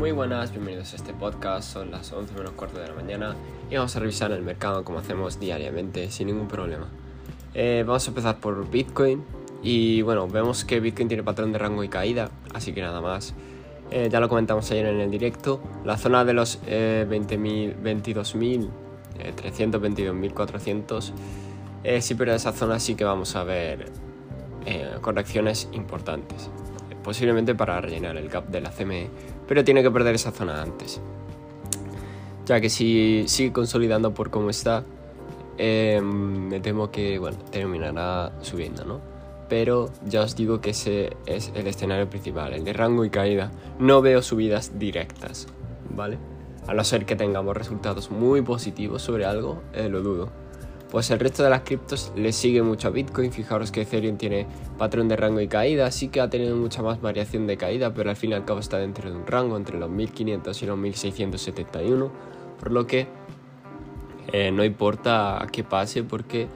Muy buenas, bienvenidos a este podcast. Son las 11 menos cuarto de la mañana y vamos a revisar el mercado como hacemos diariamente, sin ningún problema. Eh, vamos a empezar por Bitcoin y bueno, vemos que Bitcoin tiene patrón de rango y caída, así que nada más. Eh, ya lo comentamos ayer en el directo. La zona de los eh, 20.000, 22.000, eh, 22.400. Eh, si pierde esa zona sí que vamos a ver eh, correcciones importantes. Posiblemente para rellenar el gap de la CME, pero tiene que perder esa zona antes. Ya que si sigue consolidando por cómo está, eh, me temo que bueno, terminará subiendo, ¿no? Pero ya os digo que ese es el escenario principal, el de rango y caída. No veo subidas directas, ¿vale? A no ser que tengamos resultados muy positivos sobre algo, eh, lo dudo. Pues el resto de las criptos le sigue mucho a Bitcoin. Fijaros que Ethereum tiene patrón de rango y caída, sí que ha tenido mucha más variación de caída, pero al fin y al cabo está dentro de un rango entre los 1500 y los 1671, por lo que eh, no importa qué pase porque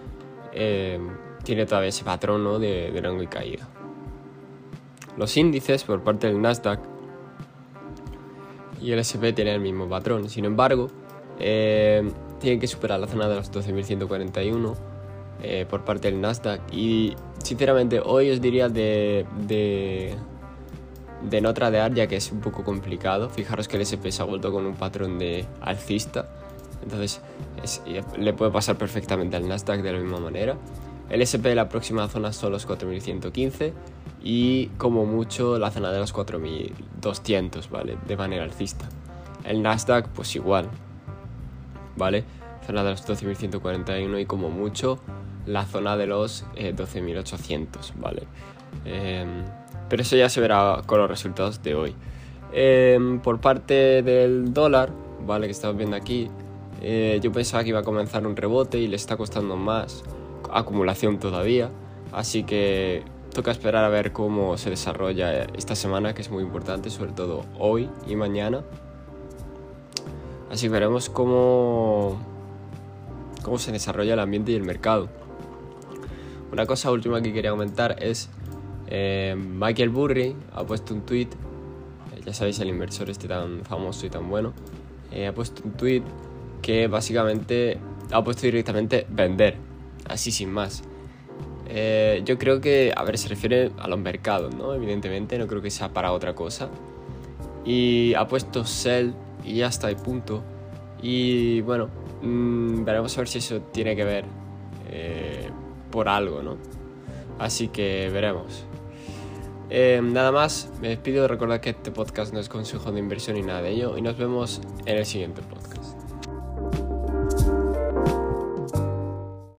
eh, tiene todavía ese patrón ¿no? de, de rango y caída. Los índices por parte del Nasdaq y el SP tienen el mismo patrón, sin embargo, eh, tienen que superar la zona de los 12.141 eh, por parte del Nasdaq. Y sinceramente, hoy os diría de, de, de no tradear, ya que es un poco complicado. Fijaros que el SP se ha vuelto con un patrón de alcista, entonces es, le puede pasar perfectamente al Nasdaq de la misma manera. El SP, la próxima zona son los 4115 y como mucho la zona de los 4200, ¿vale? De manera alcista. El Nasdaq, pues igual, ¿vale? Zona de los 12.141 y como mucho la zona de los eh, 12.800, ¿vale? Eh, pero eso ya se verá con los resultados de hoy. Eh, por parte del dólar, ¿vale? Que estamos viendo aquí, eh, yo pensaba que iba a comenzar un rebote y le está costando más acumulación todavía, así que toca esperar a ver cómo se desarrolla esta semana, que es muy importante, sobre todo hoy y mañana. Así veremos cómo, cómo se desarrolla el ambiente y el mercado. Una cosa última que quería comentar es eh, Michael Burry ha puesto un tweet, eh, ya sabéis el inversor este tan famoso y tan bueno, eh, ha puesto un tweet que básicamente ha puesto directamente vender, así sin más. Eh, yo creo que, a ver, se refiere a los mercados, ¿no? Evidentemente, no creo que sea para otra cosa. Y ha puesto sell y ya está, y punto. Y bueno, mmm, veremos a ver si eso tiene que ver eh, por algo, ¿no? Así que veremos. Eh, nada más, me despido. Recordad que este podcast no es consejo de inversión ni nada de ello. Y nos vemos en el siguiente podcast.